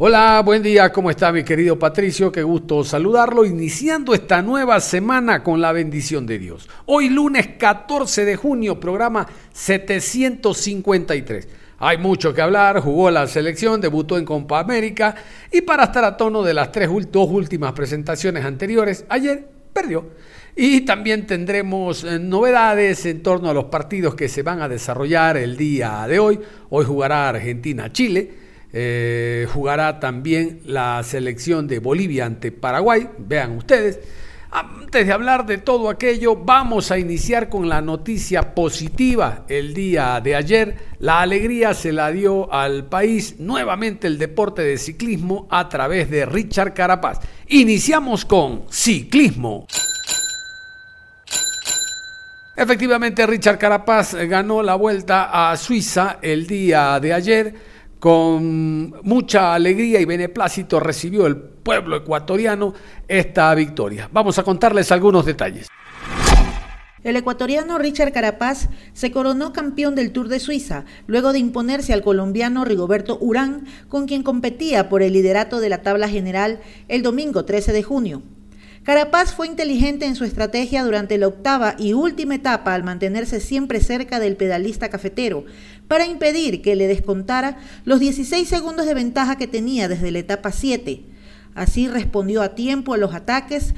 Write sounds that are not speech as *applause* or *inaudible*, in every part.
Hola, buen día, ¿cómo está mi querido Patricio? Qué gusto saludarlo, iniciando esta nueva semana con la bendición de Dios. Hoy lunes 14 de junio, programa 753. Hay mucho que hablar, jugó la selección, debutó en Copa América y para estar a tono de las tres, dos últimas presentaciones anteriores, ayer perdió. Y también tendremos eh, novedades en torno a los partidos que se van a desarrollar el día de hoy. Hoy jugará Argentina-Chile. Eh, jugará también la selección de Bolivia ante Paraguay, vean ustedes. Antes de hablar de todo aquello, vamos a iniciar con la noticia positiva. El día de ayer, la alegría se la dio al país nuevamente el deporte de ciclismo a través de Richard Carapaz. Iniciamos con ciclismo. Efectivamente, Richard Carapaz ganó la vuelta a Suiza el día de ayer con mucha alegría y beneplácito recibió el pueblo ecuatoriano esta victoria. Vamos a contarles algunos detalles. El ecuatoriano Richard Carapaz se coronó campeón del Tour de Suiza, luego de imponerse al colombiano Rigoberto Urán, con quien competía por el liderato de la tabla general el domingo 13 de junio. Carapaz fue inteligente en su estrategia durante la octava y última etapa al mantenerse siempre cerca del pedalista cafetero, para impedir que le descontara los 16 segundos de ventaja que tenía desde la etapa 7. Así respondió a tiempo a los ataques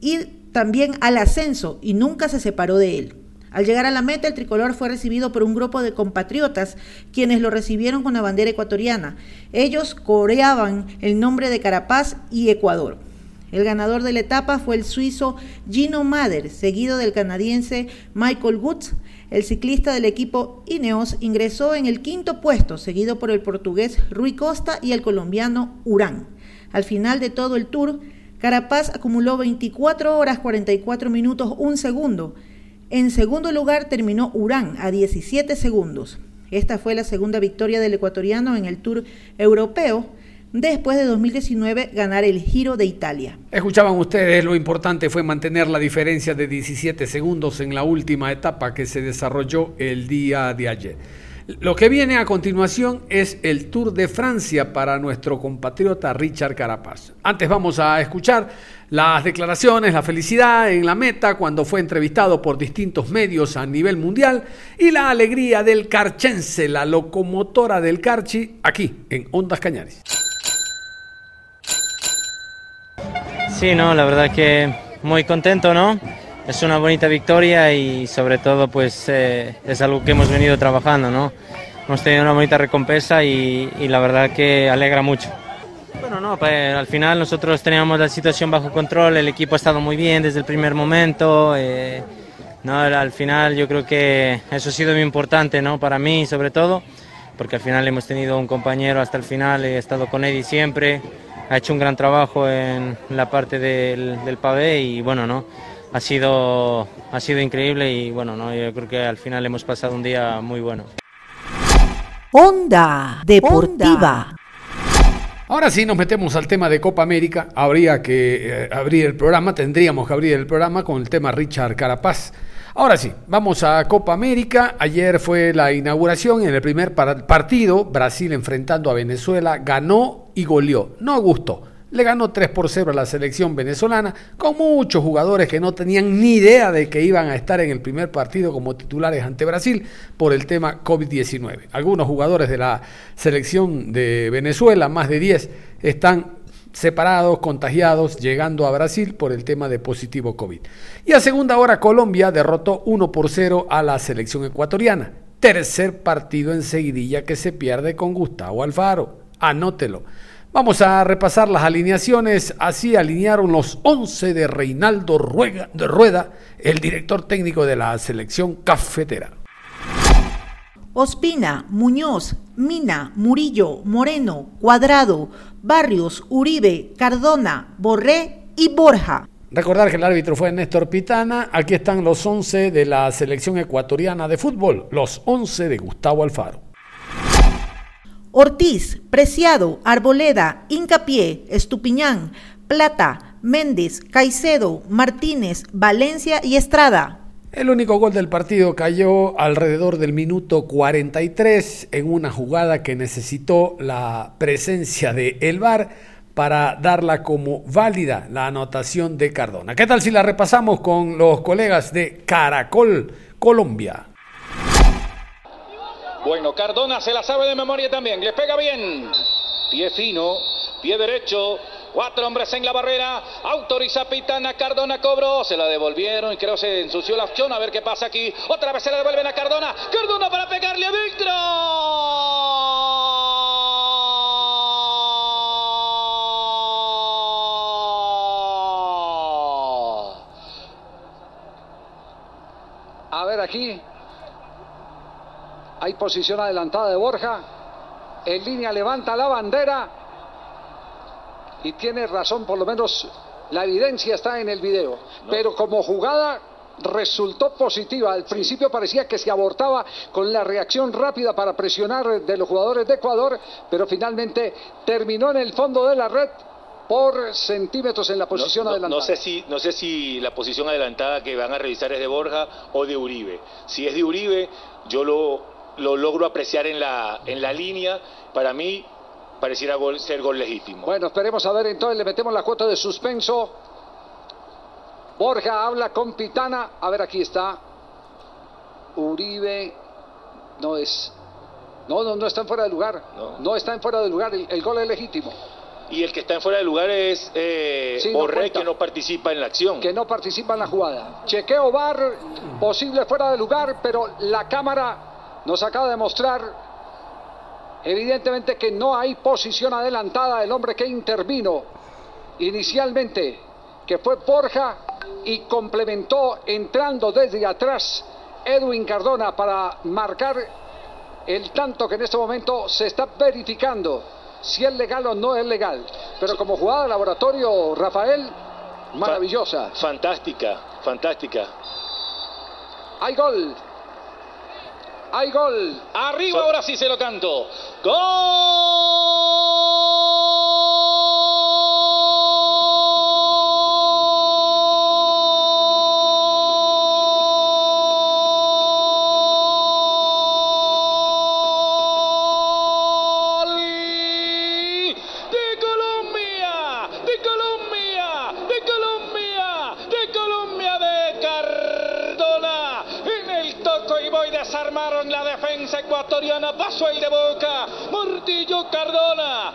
y también al ascenso y nunca se separó de él. Al llegar a la meta, el tricolor fue recibido por un grupo de compatriotas quienes lo recibieron con la bandera ecuatoriana. Ellos coreaban el nombre de Carapaz y Ecuador. El ganador de la etapa fue el suizo Gino Mader, seguido del canadiense Michael Woods. El ciclista del equipo Ineos ingresó en el quinto puesto, seguido por el portugués Rui Costa y el colombiano Urán. Al final de todo el tour, Carapaz acumuló 24 horas 44 minutos 1 segundo. En segundo lugar terminó Urán a 17 segundos. Esta fue la segunda victoria del ecuatoriano en el Tour Europeo después de 2019 ganar el Giro de Italia. Escuchaban ustedes, lo importante fue mantener la diferencia de 17 segundos en la última etapa que se desarrolló el día de ayer. Lo que viene a continuación es el Tour de Francia para nuestro compatriota Richard Carapaz. Antes vamos a escuchar las declaraciones, la felicidad en la meta cuando fue entrevistado por distintos medios a nivel mundial y la alegría del carchense, la locomotora del Carchi, aquí en Ondas Cañares. Sí, no, la verdad que muy contento, ¿no? Es una bonita victoria y sobre todo pues eh, es algo que hemos venido trabajando, ¿no? Hemos tenido una bonita recompensa y, la verdad que alegra mucho. Bueno, no, pues, al final nosotros teníamos la situación bajo control, el equipo ha estado muy bien desde el primer momento. Eh, no, al final yo creo que eso ha sido muy importante, ¿no? Para mí sobre todo, porque al final hemos tenido un compañero hasta el final, he estado con Eddie siempre ha hecho un gran trabajo en la parte del, del pavé y bueno, ¿no? Ha sido, ha sido increíble y bueno, ¿no? yo creo que al final hemos pasado un día muy bueno. Onda Deportiva. Ahora sí nos metemos al tema de Copa América. Habría que eh, abrir el programa, tendríamos que abrir el programa con el tema Richard Carapaz. Ahora sí, vamos a Copa América. Ayer fue la inauguración en el primer partido. Brasil enfrentando a Venezuela ganó y goleó. No gustó. Le ganó 3 por 0 a la selección venezolana con muchos jugadores que no tenían ni idea de que iban a estar en el primer partido como titulares ante Brasil por el tema COVID-19. Algunos jugadores de la selección de Venezuela, más de 10, están separados, contagiados, llegando a Brasil por el tema de positivo COVID. Y a segunda hora Colombia derrotó 1 por 0 a la selección ecuatoriana. Tercer partido en seguidilla que se pierde con Gustavo Alfaro. Anótelo. Vamos a repasar las alineaciones. Así alinearon los 11 de Reinaldo Rueda, de Rueda, el director técnico de la selección cafetera. Ospina, Muñoz, Mina, Murillo, Moreno, Cuadrado, Barrios, Uribe, Cardona, Borré y Borja. Recordar que el árbitro fue Néstor Pitana. Aquí están los 11 de la selección ecuatoriana de fútbol, los 11 de Gustavo Alfaro. Ortiz, Preciado, Arboleda, Incapié, Estupiñán, Plata, Méndez, Caicedo, Martínez, Valencia y Estrada. El único gol del partido cayó alrededor del minuto 43 en una jugada que necesitó la presencia de El VAR para darla como válida la anotación de Cardona. ¿Qué tal si la repasamos con los colegas de Caracol Colombia? Bueno, Cardona se la sabe de memoria también, le pega bien. Pie fino, pie derecho, Cuatro hombres en la barrera. Autoriza Pitana. Cardona cobró. Se la devolvieron y creo se ensució la opción. A ver qué pasa aquí. Otra vez se la devuelven a Cardona. Cardona para pegarle a Víctor. A ver aquí. Hay posición adelantada de Borja. En línea levanta la bandera. Y tiene razón, por lo menos la evidencia está en el video. Pero como jugada resultó positiva. Al principio parecía que se abortaba con la reacción rápida para presionar de los jugadores de Ecuador, pero finalmente terminó en el fondo de la red por centímetros en la posición no, no, adelantada. No sé, si, no sé si la posición adelantada que van a revisar es de Borja o de Uribe. Si es de Uribe, yo lo, lo logro apreciar en la, en la línea. Para mí pareciera gol, ser gol legítimo. Bueno, esperemos a ver entonces, le metemos la cuota de suspenso. Borja habla con Pitana. A ver, aquí está. Uribe no es. No, no, no está en fuera de lugar. No. No, está en fuera de lugar. El, el gol es legítimo. Y el que está en fuera de lugar es eh, Sí, Borré, que no participa en la acción. Que no participa en la jugada. Chequeo bar, posible fuera de lugar, pero la cámara nos acaba de mostrar evidentemente que no hay posición adelantada del hombre que intervino inicialmente, que fue Borja y complementó entrando desde atrás Edwin Cardona para marcar el tanto que en este momento se está verificando si es legal o no es legal. Pero como jugada de laboratorio, Rafael, maravillosa. Fantástica, fantástica. Hay gol. Hay gol. Arriba, ahora sí se lo canto. ¡Gol! Ecuatoriana. Pasó el de Boca. Mortillo Cardona.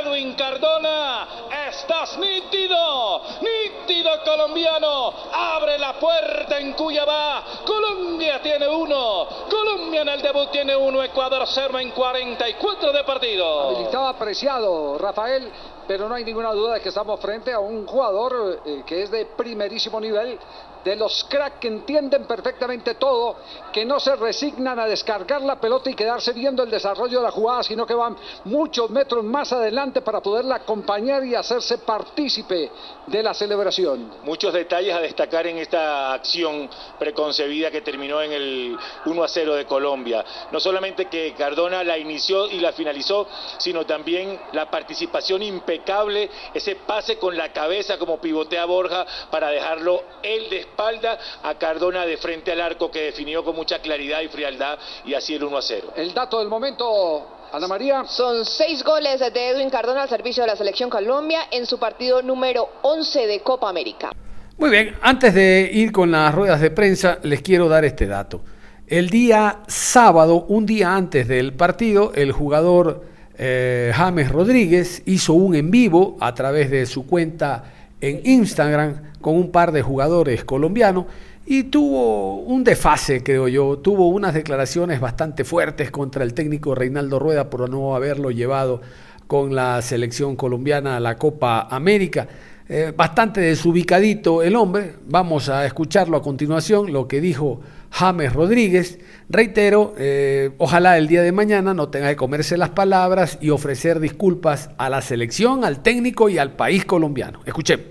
Edwin Cardona. Estás nítido. Nítido colombiano. Abre la puerta en Cuyabá. Colombia tiene uno. Colombia en el debut tiene uno. Ecuador cero en 44 de partido. Habilitado apreciado, Rafael, pero no hay ninguna duda de que estamos frente a un jugador eh, que es de primerísimo nivel, de los cracks que entienden perfectamente todo, que no se resignan a descargar la pelota y quedarse viendo el desarrollo de la jugada, sino que van muchos metros más adelante para poderla acompañar y hacerse partícipe de la celebración. Muchos detalles a destacar en esta acción preconcebida que terminó en el 1 a 0 de Colombia. No solamente que Cardona la inició y la finalizó, sino también la participación impecable, ese pase con la cabeza como pivotea Borja para dejarlo él de espalda a Cardona de frente al arco que definió con mucha claridad y frialdad y así el 1 a 0. El dato del momento, Ana María. Son seis goles de Edwin Cardona al servicio de la selección Colombia en su partido número 11 de Copa América. Muy bien, antes de ir con las ruedas de prensa, les quiero dar este dato. El día sábado, un día antes del partido, el jugador eh, James Rodríguez hizo un en vivo a través de su cuenta en Instagram con un par de jugadores colombianos y tuvo un desfase, creo yo, tuvo unas declaraciones bastante fuertes contra el técnico Reinaldo Rueda por no haberlo llevado con la selección colombiana a la Copa América. Eh, bastante desubicadito el hombre. Vamos a escucharlo a continuación, lo que dijo James Rodríguez. Reitero, eh, ojalá el día de mañana no tenga que comerse las palabras y ofrecer disculpas a la selección, al técnico y al país colombiano. Escuchemos.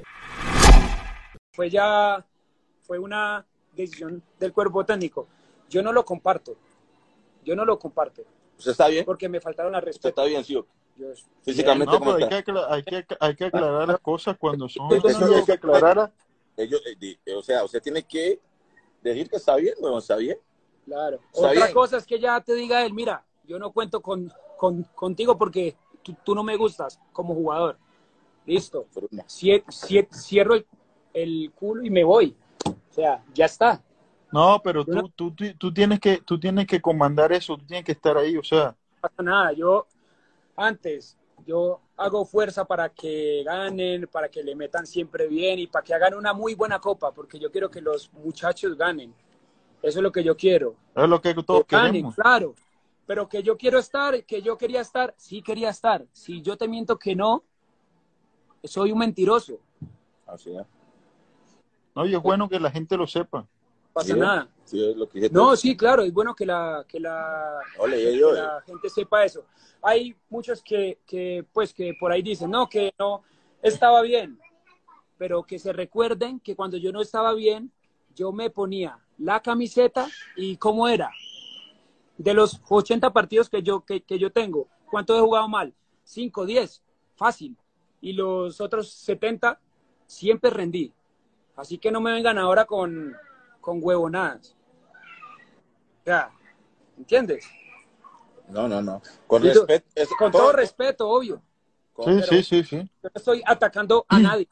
Fue ya, fue una decisión del cuerpo técnico. Yo no lo comparto. Yo no lo comparto. ¿Usted está bien? Porque me faltaron la ¿Usted respeto. está bien, sí? Físicamente, No, ¿cómo pero hay que, hay, que, hay que aclarar las cosas cuando son Eso no- hay que aclarar. Ellos, eh, di- o sea, usted tiene que decir que está bien, ¿no? ¿Está bien? Claro. Está Otra bien. cosa es que ya te diga él, mira, yo no cuento con, con- contigo porque tú, tú no me gustas como jugador. Listo. No. Cierro el, el culo y me voy. O sea, ya está. No, pero no- tú, tú, tú, tú tienes que, tú tienes que comandar eso, tú tienes que estar ahí, o sea, No pasa nada. Yo, antes, yo hago fuerza para que ganen, para que le metan siempre bien y para que hagan una muy buena copa, porque yo quiero que los muchachos ganen. Eso es lo que yo quiero. es lo que todos que ganen, queremos. claro. Pero que yo quiero estar, que yo quería estar, sí quería estar. Si yo te miento que no, soy un mentiroso. Así es. No, y es bueno que la gente lo sepa. No pasa Sí, nada. Sí, es lo que. No, sí, claro, es bueno que la, que la, Ole, que yo, la gente sepa eso. Hay muchos que, que, pues, que por ahí dicen, no, que no estaba bien, pero que se recuerden que cuando yo no estaba bien, yo me ponía la camiseta y cómo era. De los 80 partidos que yo, que, que yo tengo, ¿cuánto he jugado mal? 5, 10, fácil. Y los otros 70, siempre rendí. Así que no me vengan ahora con, con huevonadas. Ya, ¿entiendes? No, no, no. Con tú- respeto. es- Con todo respeto, obvio. con- Sí, sí, sí, sí. Yo no estoy atacando a *clears throat* nadie.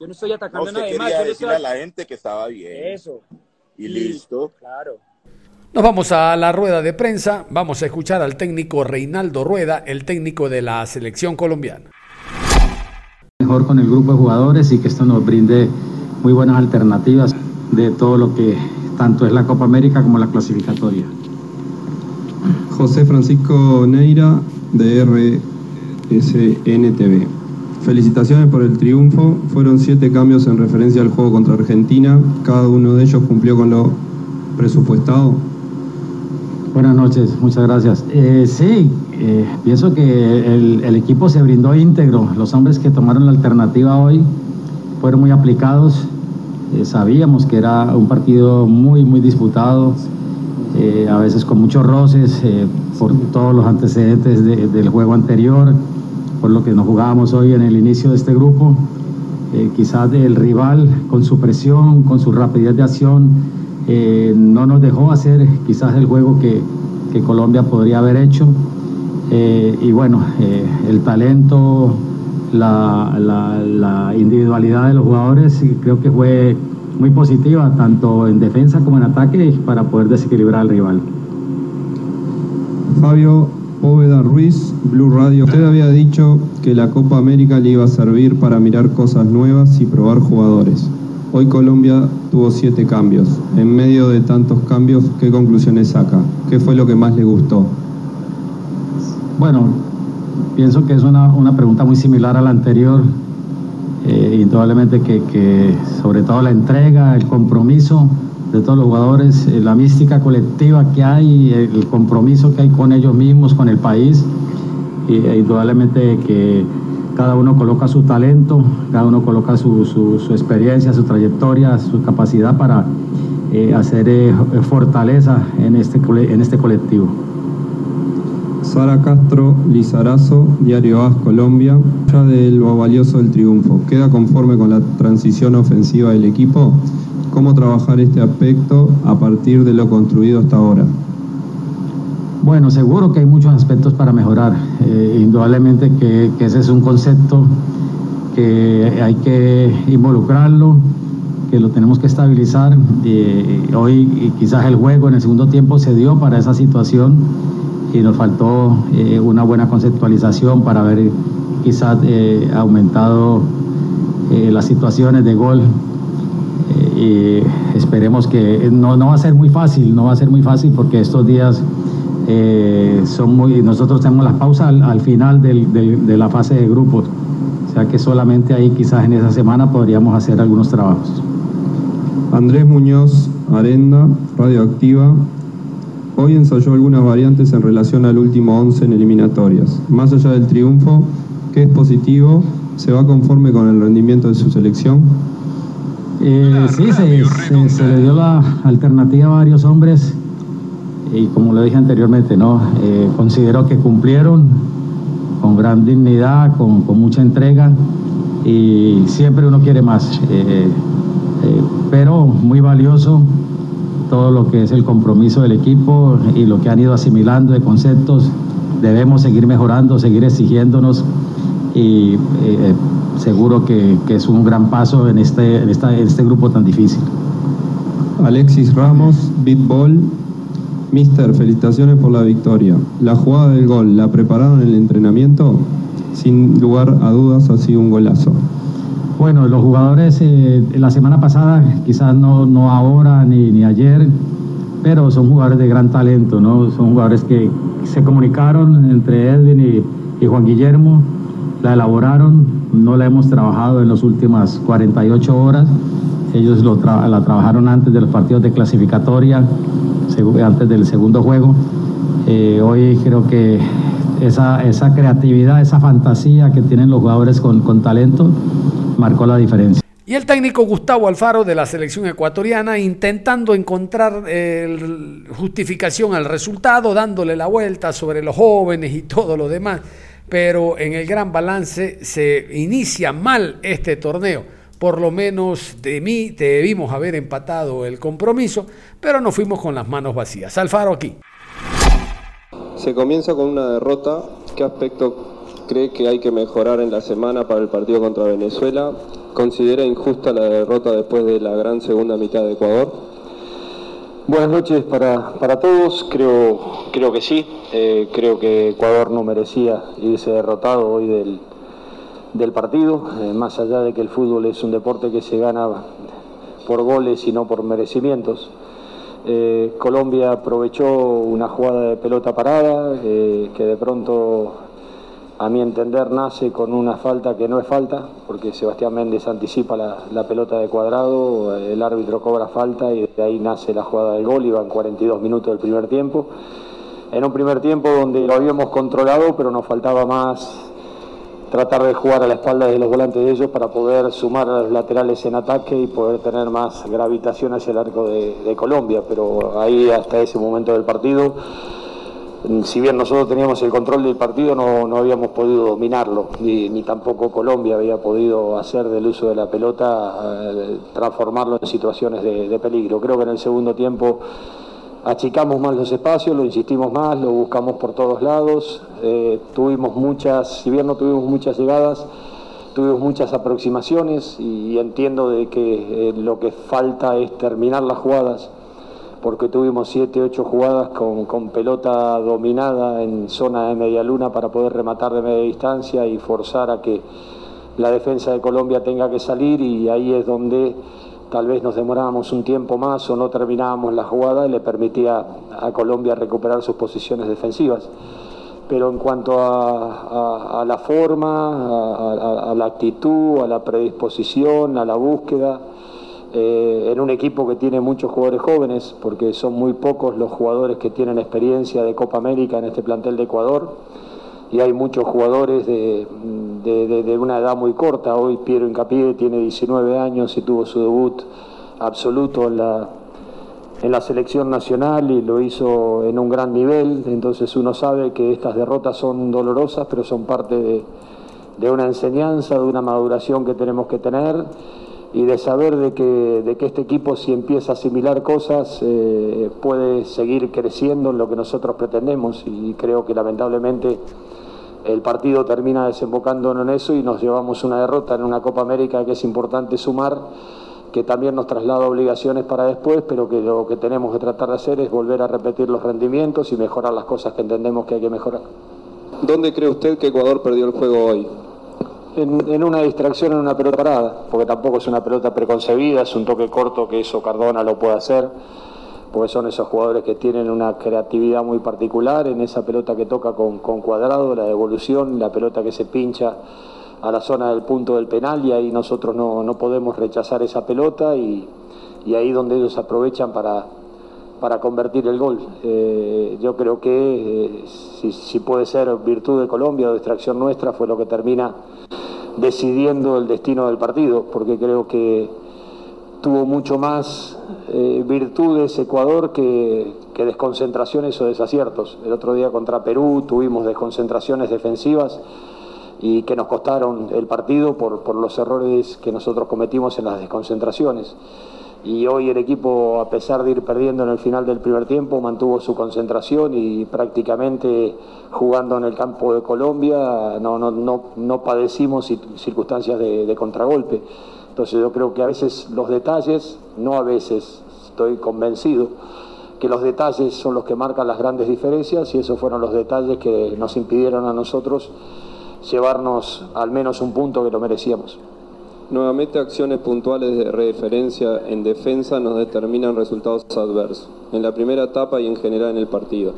Yo no estoy No, atacando a nadie más. quería Yo estoy- a la gente que estaba bien. Eso, Y listo. claro. Nos vamos a la rueda de prensa. Vamos a escuchar al técnico Reinaldo Rueda, el técnico de la selección colombiana. mejor con el grupo de jugadores y que esto nos brinde muy buenas alternativas de todo lo que tanto es la Copa América como la clasificatoria. José Francisco Neira de RSNTV. Felicitaciones por el triunfo. Fueron siete cambios en referencia al juego contra Argentina. Cada uno de ellos cumplió con lo presupuestado. Buenas noches, muchas gracias. Eh, sí, eh, pienso que el, el equipo se brindó íntegro. Los hombres que tomaron la alternativa hoy fueron muy aplicados. Eh, sabíamos que era un partido muy, muy disputado, eh, a veces con muchos roces eh, por todos los antecedentes de- del juego anterior, por lo que nos jugábamos hoy en el inicio de este grupo. Quizás el rival con su presión, con su rapidez de acción, no nos dejó hacer quizás el juego que, Colombia podría haber hecho. Y bueno, el talento, la, la- la individualidad de los jugadores y creo que fue muy positiva, tanto en defensa como en ataque, para poder desequilibrar al rival. Fabio Póveda Ruiz, Blue Radio. Usted había dicho que la Copa América le iba a servir para mirar cosas nuevas y probar jugadores. Hoy Colombia tuvo siete cambios. En medio de tantos cambios, ¿qué conclusiones saca? ¿Qué fue lo que más le gustó? Bueno, pienso que es una, una pregunta muy similar a la anterior. Eh, indudablemente que, que sobre todo la entrega, el compromiso de todos los jugadores, eh, la mística colectiva que hay, el, compromiso que hay con ellos mismos, con el país, y eh, indudablemente que cada uno coloca su talento, cada uno coloca su, su- experiencia, su trayectoria, su capacidad para eh, hacer eh, fortaleza en este, en este colectivo. Sara Castro Lizarazo, Diario AS Colombia. Ya de lo valioso del triunfo, ¿queda conforme con la transición ofensiva del equipo? ¿Cómo trabajar este aspecto a partir de lo construido hasta ahora? Bueno, seguro que hay muchos aspectos para mejorar. Eh, indudablemente que, ese es un concepto que hay que involucrarlo, que lo tenemos que estabilizar. Eh, hoy quizás el juego en el segundo tiempo se dio para esa situación y nos faltó eh, una buena conceptualización para haber quizás eh, aumentado eh, las situaciones de gol Eh, y esperemos que no, no va a ser muy fácil, no va a ser muy fácil porque estos días eh, son muy, nosotros tenemos la pausa al, al final del- del- de la fase de grupos, o sea que solamente ahí quizás en esa semana podríamos hacer algunos trabajos. Andrés Muñoz, Arenda, Radioactiva. Hoy ensayó algunas variantes en relación al último 11 en eliminatorias. Más allá del triunfo, que es positivo, ¿se va conforme con el rendimiento de su selección? Eh, sí, se, se- se le dio la alternativa a varios hombres y como lo dije anteriormente, ¿no? Eh, considero que cumplieron con gran dignidad, con, con mucha entrega y siempre uno quiere más, eh, eh, pero muy valioso todo lo que es el compromiso del equipo y lo que han ido asimilando de conceptos. Debemos seguir mejorando, seguir exigiéndonos y eh, seguro que, es un gran paso en este, en esta- este grupo tan difícil. Alexis Ramos, Bitball. Mister, felicitaciones por la victoria. La jugada del gol, ¿la prepararon en el entrenamiento? Sin lugar a dudas, ha sido un golazo. Bueno, los jugadores eh, la semana pasada, quizás no, no ahora ni, ni ayer, pero son jugadores de gran talento, ¿no? Son jugadores que se comunicaron entre Edwin y, Juan Guillermo, la elaboraron, no la hemos trabajado en las últimas 48 horas. Ellos la trabajaron antes de los partidos de clasificatoria, antes del segundo juego. Eh, hoy creo que esa, esa creatividad, esa fantasía que tienen los jugadores con, con talento, marcó la diferencia. Y el técnico Gustavo Alfaro de la selección ecuatoriana intentando encontrar eh, justificación al resultado, dándole la vuelta sobre los jóvenes y *laughs* todo lo demás. Pero en el gran balance se inicia mal este torneo. Por lo menos de mí debimos haber empatado el compromiso, pero nos fuimos con las manos vacías. Alfaro aquí. Se comienza con una derrota. ¿Qué aspecto cree que hay que mejorar en la semana para el partido contra Venezuela? ¿Considera injusta la derrota después de la gran segunda mitad de Ecuador? Buenas noches para, para todos, creo, creo que sí, Eh, creo que Ecuador no merecía irse derrotado hoy del, del partido, Eh, más allá de que el fútbol es un deporte que se gana por goles y no por merecimientos. Eh, Colombia aprovechó una jugada de pelota parada que de pronto, a mi entender, nace con una falta que no es falta, porque Sebastián Méndez anticipa la, la pelota de cuadrado, el árbitro cobra falta y de ahí nace la jugada del gol, iban 42 minutos del primer tiempo. En un primer tiempo donde lo habíamos controlado, pero nos faltaba más tratar de jugar a la espalda de los volantes de ellos para poder sumar a los laterales en ataque y poder tener más gravitación hacia el arco de, Colombia. Pero ahí hasta ese momento del partido, si bien nosotros teníamos el control del partido, no, no habíamos podido dominarlo, ni, tampoco Colombia había podido hacer del uso de la pelota, eh, transformarlo en situaciones de, de peligro. Creo que en el segundo tiempo achicamos más los espacios, lo insistimos más, lo buscamos por todos lados, eh, tuvimos muchas, si bien no tuvimos muchas llegadas, tuvimos muchas aproximaciones y entiendo de que eh, lo que falta es terminar las jugadas, porque tuvimos siete, ocho jugadas con, con pelota dominada en zona de media luna para poder rematar de media distancia y forzar a que la defensa de Colombia tenga que salir y ahí es donde tal vez nos demorábamos un tiempo más o no terminábamos la jugada y le permitía a Colombia recuperar sus posiciones defensivas. Pero en cuanto a, a- la forma, a- a la actitud, a la predisposición, a la búsqueda, eh, en un equipo que tiene muchos jugadores jóvenes, porque son muy pocos los jugadores que tienen experiencia de Copa América en este plantel de Ecuador, y hay muchos jugadores de, de- de- de una edad muy corta. Hoy Piero Incapié tiene 19 años y tuvo su debut absoluto en la, en la selección nacional y lo hizo en un gran nivel. Entonces uno sabe que estas derrotas son dolorosas, pero son parte de, de una enseñanza, de una maduración que tenemos que tener y de saber de que, de que este equipo si empieza a asimilar cosas eh, puede seguir creciendo en lo que nosotros pretendemos y creo que lamentablemente el partido termina desembocando en eso y nos llevamos una derrota en una Copa América que es importante sumar, que también nos traslada obligaciones para después, pero que lo que tenemos que tratar de hacer es volver a repetir los rendimientos y mejorar las cosas que entendemos que hay que mejorar. ¿Dónde cree usted que Ecuador perdió el juego hoy? En, una distracción en una pelota parada, porque tampoco es una pelota preconcebida, es un toque corto que eso Cardona lo puede hacer. porque son esos jugadores que tienen una creatividad muy particular en esa pelota que toca con, con cuadrado, la devolución, la pelota que se pincha a la zona del punto del penal y ahí nosotros no, no podemos rechazar esa pelota y, y ahí donde ellos aprovechan para, para convertir el gol. Eh, yo creo que eh, si, puede ser virtud de Colombia o distracción nuestra fue lo que termina decidiendo el destino del partido, porque creo que tuvo mucho más eh, virtudes Ecuador que, desconcentraciones o desaciertos. El otro día contra Perú tuvimos desconcentraciones defensivas y que nos costaron el partido por los errores que nosotros cometimos en las desconcentraciones y hoy el equipo, a pesar de ir perdiendo en el final del primer tiempo, mantuvo su concentración y prácticamente jugando en el campo de Colombia no, no, no, no padecimos circunstancias de, de, contragolpe. Entonces yo creo que a veces los detalles, no a veces, estoy convencido, que los detalles son los que marcan las grandes diferencias y esos fueron los detalles que nos impidieron a nosotros llevarnos al menos un punto que lo merecíamos. Nuevamente acciones puntuales de referencia en defensa nos determinan resultados adversos, en la primera etapa y en general en el partido.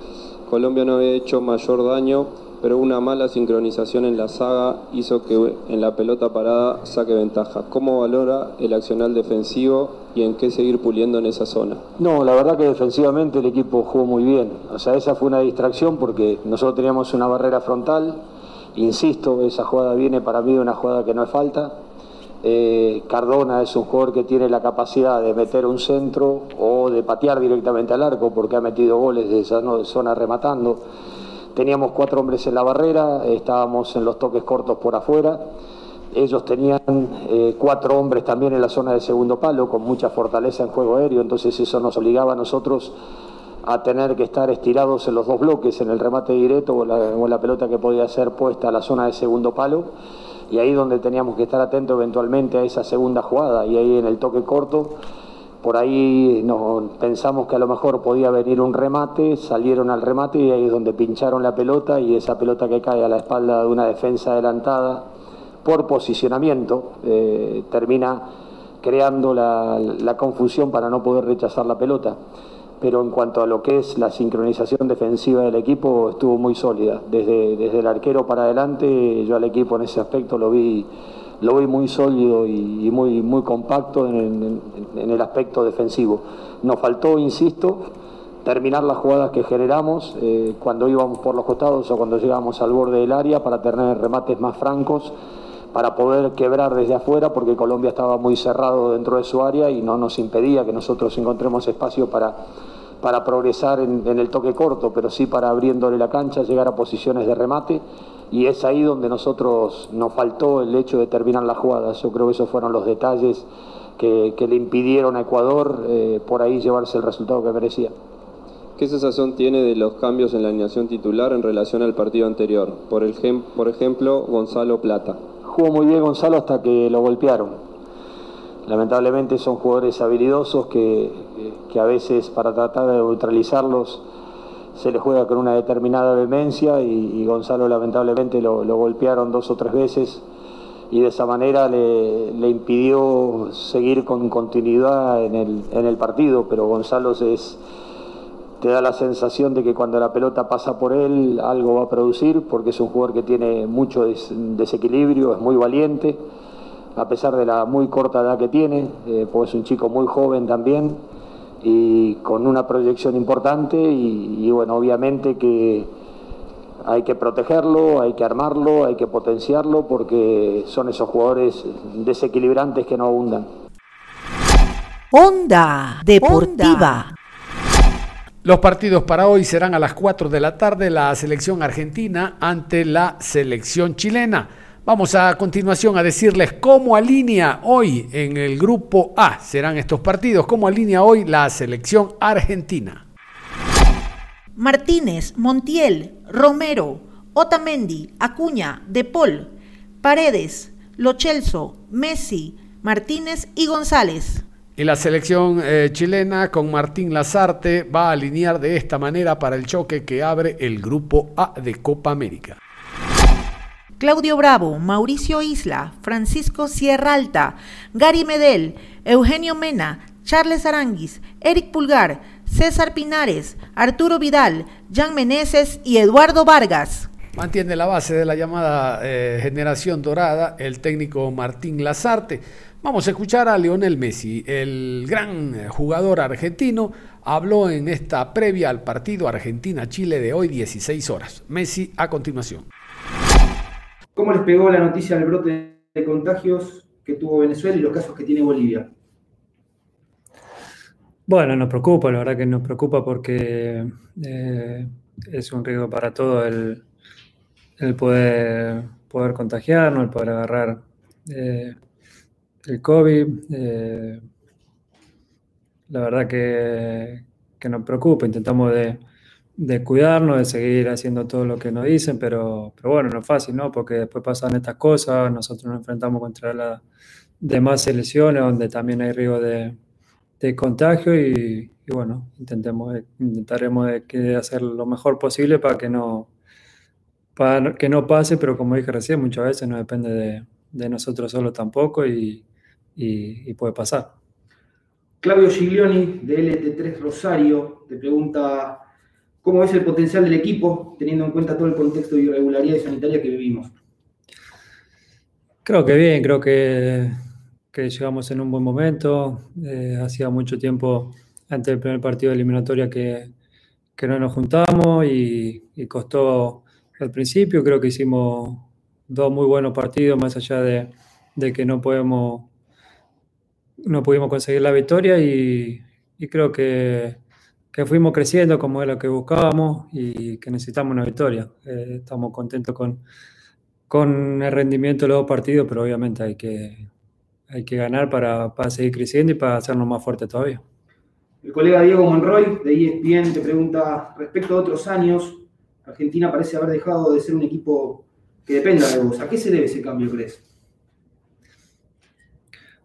Colombia no había hecho mayor daño, pero una mala sincronización en la saga hizo que en la pelota parada saque ventaja. ¿Cómo valora el accional defensivo y en qué seguir puliendo en esa zona? No, la verdad que defensivamente el equipo jugó muy bien. O sea, esa fue una distracción porque nosotros teníamos una barrera frontal. Insisto, esa jugada viene para mí de una jugada que no es falta eh, Cardona es un jugador que tiene la capacidad de meter un centro o de patear directamente al arco porque ha metido goles de esa zona rematando. Teníamos cuatro hombres en la barrera, estábamos en los toques cortos por afuera. Ellos tenían eh, cuatro hombres también en la zona de segundo palo con mucha fortaleza en juego aéreo, entonces eso nos obligaba a nosotros a tener que estar estirados en los dos bloques, en el remate directo o la, o la pelota que podía ser puesta a la zona de segundo palo y ahí donde teníamos que estar atentos eventualmente a esa segunda jugada y ahí en el toque corto por ahí nos pensamos que a lo mejor podía venir un remate, salieron al remate y ahí es donde pincharon la pelota y esa pelota que cae a la espalda de una defensa adelantada por posicionamiento eh, termina creando la, la confusión para no poder rechazar la pelota pero en cuanto a lo que es la sincronización defensiva del equipo estuvo muy sólida. Desde, desde el arquero para adelante, yo al equipo en ese aspecto lo vi, lo vi muy sólido y, muy, muy compacto en, el aspecto defensivo. Nos faltó, insisto, terminar las jugadas que generamos eh, cuando íbamos por los costados o cuando llegábamos al borde del área para tener remates más francos para poder quebrar desde afuera porque Colombia estaba muy cerrado dentro de su área y no nos impedía que nosotros encontremos espacio para para progresar en, el toque corto, pero sí para abriéndole la cancha, llegar a posiciones de remate. Y es ahí donde nosotros nos faltó el hecho de terminar las jugadas. Yo creo que esos fueron los detalles que, que le impidieron a Ecuador eh, por ahí llevarse el resultado que merecía. ¿Qué sensación tiene de los cambios en la alineación titular en relación al partido anterior? Por, el, por ejemplo, Gonzalo Plata. Jugó muy bien Gonzalo hasta que lo golpearon. Lamentablemente son jugadores habilidosos que, que, a veces para tratar de neutralizarlos se les juega con una determinada vehemencia y, Gonzalo lamentablemente lo, lo, golpearon dos o tres veces y de esa manera le, le impidió seguir con continuidad en el, en el, partido, pero Gonzalo es, te da la sensación de que cuando la pelota pasa por él algo va a producir porque es un jugador que tiene mucho des, desequilibrio, es muy valiente a pesar de la muy corta edad que tiene, eh, pues es un chico muy joven también y con una proyección importante y, y, bueno, obviamente que hay que protegerlo, hay que armarlo, hay que potenciarlo porque son esos jugadores desequilibrantes que no abundan. Onda Deportiva. Los partidos para hoy serán a las 4 de la tarde la selección argentina ante la selección chilena. Vamos a continuación a decirles cómo alinea hoy en el grupo A, serán estos partidos, cómo alinea hoy la selección argentina. Martínez, Montiel, Romero, Otamendi, Acuña, De Paul, Paredes, Lochelso, Messi, Martínez y González. Y la selección eh, chilena con Martín Lazarte va a alinear de esta manera para el choque que abre el grupo A de Copa América. Claudio Bravo, Mauricio Isla, Francisco Sierra Alta, Gary Medel, Eugenio Mena, Charles Aranguis, Eric Pulgar, César Pinares, Arturo Vidal, Jan Meneses y Eduardo Vargas. Mantiene la base de la llamada eh, generación dorada el técnico Martín Lazarte. Vamos a escuchar a Lionel Messi, el gran jugador argentino, habló en esta previa al partido Argentina-Chile de hoy 16 horas. Messi a continuación. ¿Cómo les pegó la noticia del brote de contagios que tuvo Venezuela y los casos que tiene Bolivia? Bueno, nos preocupa, la verdad que nos preocupa porque eh, es un riesgo para todo el, el poder, poder contagiarnos, el poder agarrar eh, el COVID. Eh, la verdad que, que, nos preocupa, intentamos de, de, cuidarnos, de seguir haciendo todo lo que nos dicen, pero, pero bueno, no es fácil, ¿no? Porque después pasan estas cosas, nosotros nos enfrentamos contra las demás selecciones donde también hay riesgo de de contagio y, bueno, intentemos, intentaremos de, hacer lo mejor posible para que no, para que no pase, pero como dije recién, muchas veces no depende de, de nosotros solo tampoco y, y, puede pasar. Claudio Giglioni de LT3 Rosario te pregunta cómo es el potencial del equipo teniendo en cuenta todo el contexto de irregularidad sanitaria que vivimos. Creo que bien, creo que que llegamos en un buen momento. Eh, hacía mucho tiempo antes del primer partido de eliminatoria que, que no nos juntamos y, costó al principio. Creo que hicimos dos muy buenos partidos, más allá de, que no podemos no pudimos conseguir la victoria y, y creo que, que, fuimos creciendo como es lo que buscábamos y que necesitamos una victoria. Eh, estamos contentos con, con el rendimiento de los dos partidos, pero obviamente hay que, hay que ganar para, para, seguir creciendo y para hacernos más fuertes todavía. El colega Diego Monroy de ESPN te pregunta, respecto a otros años, Argentina parece haber dejado de ser un equipo que dependa de vos. ¿A qué se debe ese cambio, crees?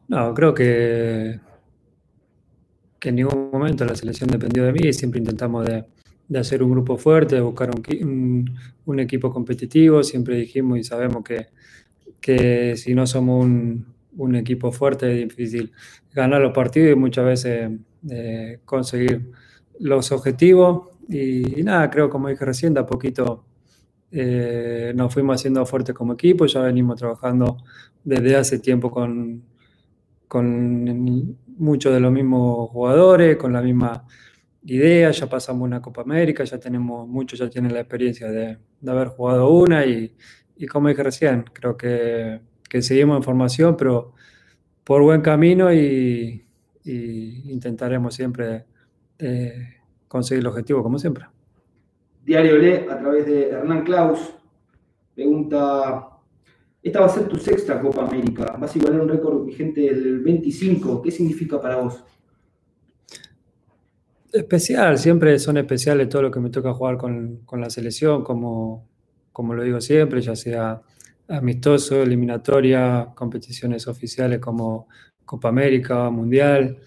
No, creo que, en ningún momento la selección dependió de mí. Siempre intentamos de, hacer un grupo fuerte, de buscar un, equipo competitivo. Siempre dijimos y sabemos que, que si no somos un, un equipo fuerte es difícil ganar los partidos y muchas veces eh, conseguir los objetivos. Y, nada, creo, como dije recién, de a poquito eh, nos fuimos haciendo fuertes como equipo. Ya venimos trabajando desde hace tiempo con, con muchos de los mismos jugadores, con la misma idea. Ya pasamos una Copa América, ya tenemos, muchos ya tienen la experiencia de, de haber jugado una. Y, y como dije recién, creo que que seguimos en formación, pero por buen camino y, intentaremos siempre eh, conseguir el objetivo, como siempre. Diario Le, a través de Hernán Klaus, pregunta, esta va a ser tu sexta Copa América, vas a igualar un récord vigente del 25, ¿qué significa para vos? Especial, siempre son especiales todo lo que me toca jugar con, con la selección, como, como lo digo siempre, ya sea amistoso, eliminatoria, competiciones oficiales como Copa América, Mundial.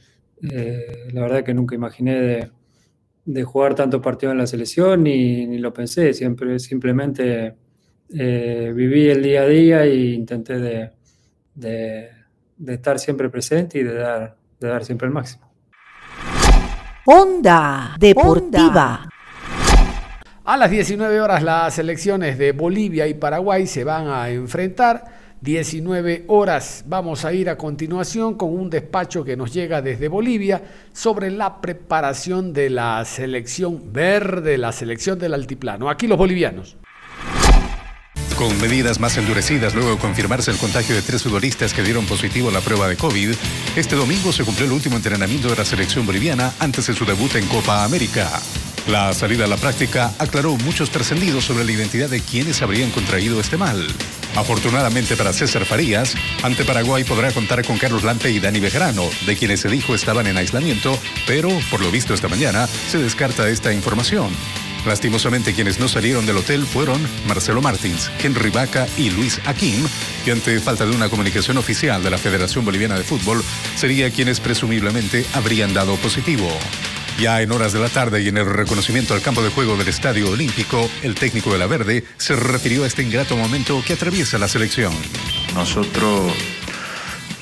Eh, la verdad que nunca imaginé de, jugar tantos partidos en la selección ni, ni lo pensé, siempre simplemente eh, viví el día a día e intenté de, de, de, estar siempre presente y de dar, de dar siempre el máximo. Onda Deportiva. A las 19 horas las selecciones de Bolivia y Paraguay se van a enfrentar. 19 horas vamos a ir a continuación con un despacho que nos llega desde Bolivia sobre la preparación de la selección verde, la selección del altiplano. Aquí los bolivianos. Con medidas más endurecidas luego de confirmarse el contagio de tres futbolistas que dieron positivo a la prueba de COVID, este domingo se cumplió el último entrenamiento de la selección boliviana antes de su debut en Copa América. La salida a la práctica aclaró muchos trascendidos sobre la identidad de quienes habrían contraído este mal. Afortunadamente para César Farías, ante Paraguay podrá contar con Carlos Lampe y Dani Bejarano, de quienes se dijo estaban en aislamiento, pero por lo visto esta mañana se descarta esta información. Lastimosamente quienes no salieron del hotel fueron Marcelo Martins, Henry Vaca y Luis Aquim, y ante falta de una comunicación oficial de la Federación Boliviana de Fútbol, sería quienes presumiblemente habrían dado positivo. Ya en horas de la tarde y en el reconocimiento al campo de juego del Estadio Olímpico, el técnico de la Verde se refirió a este ingrato momento que atraviesa la selección. Nosotros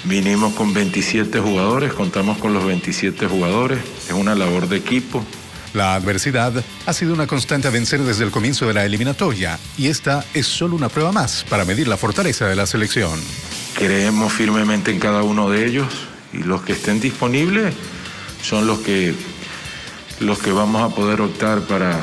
Vinimos con 27 jugadores, contamos con los 27 jugadores, es una labor de equipo. La adversidad ha sido una constante a vencer desde el comienzo de la eliminatoria y esta es solo una prueba más para medir la fortaleza de la selección. Creemos firmemente en cada uno de ellos y los que estén disponibles son los que, los que vamos a poder optar para,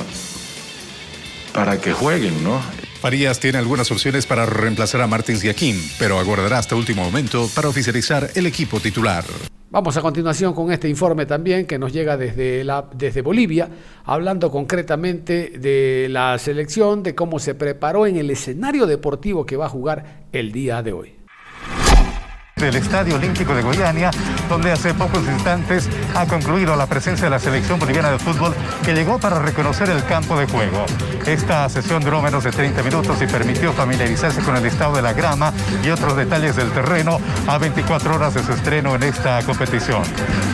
para que jueguen, ¿no? Farías tiene algunas opciones para reemplazar a Martins Yaquín, pero aguardará hasta último momento para oficializar el equipo titular. Vamos a continuación con este informe también que nos llega desde, la, desde Bolivia, hablando concretamente de la selección, de cómo se preparó en el escenario deportivo que va a jugar el día de hoy del Estadio Olímpico de Goiânia, donde hace pocos instantes ha concluido la presencia de la selección boliviana de fútbol que llegó para reconocer el campo de juego. Esta sesión duró menos de 30 minutos y permitió familiarizarse con el estado de la grama y otros detalles del terreno a 24 horas de su estreno en esta competición.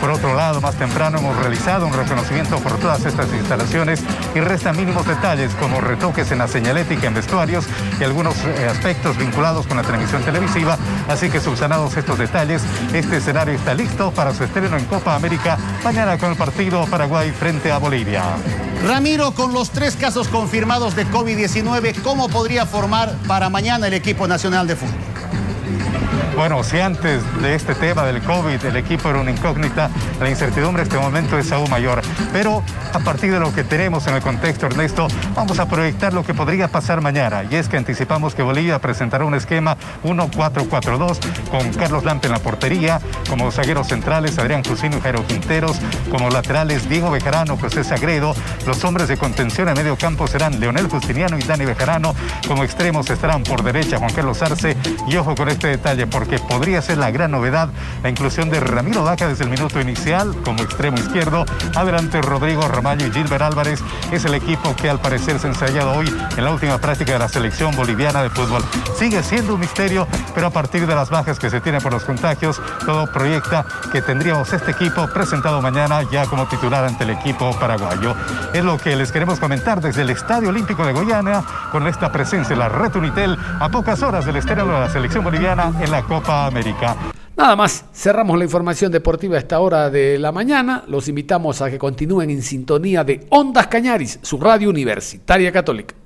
Por otro lado, más temprano hemos realizado un reconocimiento por todas estas instalaciones y restan mínimos detalles como retoques en la señalética en vestuarios y algunos eh, aspectos vinculados con la transmisión televisiva, así que subsanados estos detalles, este escenario está listo para su estreno en Copa América mañana con el partido Paraguay frente a Bolivia. Ramiro, con los tres casos confirmados de COVID-19, ¿cómo podría formar para mañana el equipo nacional de fútbol? Bueno, si antes de este tema del COVID el equipo era una incógnita, la incertidumbre en este momento es aún mayor. Pero a partir de lo que tenemos en el contexto, Ernesto, vamos a proyectar lo que podría pasar mañana. Y es que anticipamos que Bolivia presentará un esquema 1-4-4-2 con Carlos Lampe en la portería, como zagueros centrales Adrián Cusino y Jairo Quinteros, como laterales Diego Bejarano, José Sagredo. Los hombres de contención en medio campo serán Leonel Justiniano y Dani Bejarano. Como extremos estarán por derecha Juan Carlos Arce. Y ojo con este detalle, porque que podría ser la gran novedad, la inclusión de Ramiro Daca desde el minuto inicial como extremo izquierdo. Adelante Rodrigo Ramallo y Gilbert Álvarez es el equipo que al parecer se ha ensayado hoy en la última práctica de la selección boliviana de fútbol. Sigue siendo un misterio, pero a partir de las bajas que se tienen por los contagios, todo proyecta que tendríamos este equipo presentado mañana ya como titular ante el equipo paraguayo. Es lo que les queremos comentar desde el Estadio Olímpico de Goiânia con esta presencia de la Red Unitel a pocas horas del estreno de la selección boliviana en la Copa América. Nada más, cerramos la información deportiva a esta hora de la mañana. Los invitamos a que continúen en sintonía de Ondas Cañaris, su radio universitaria católica.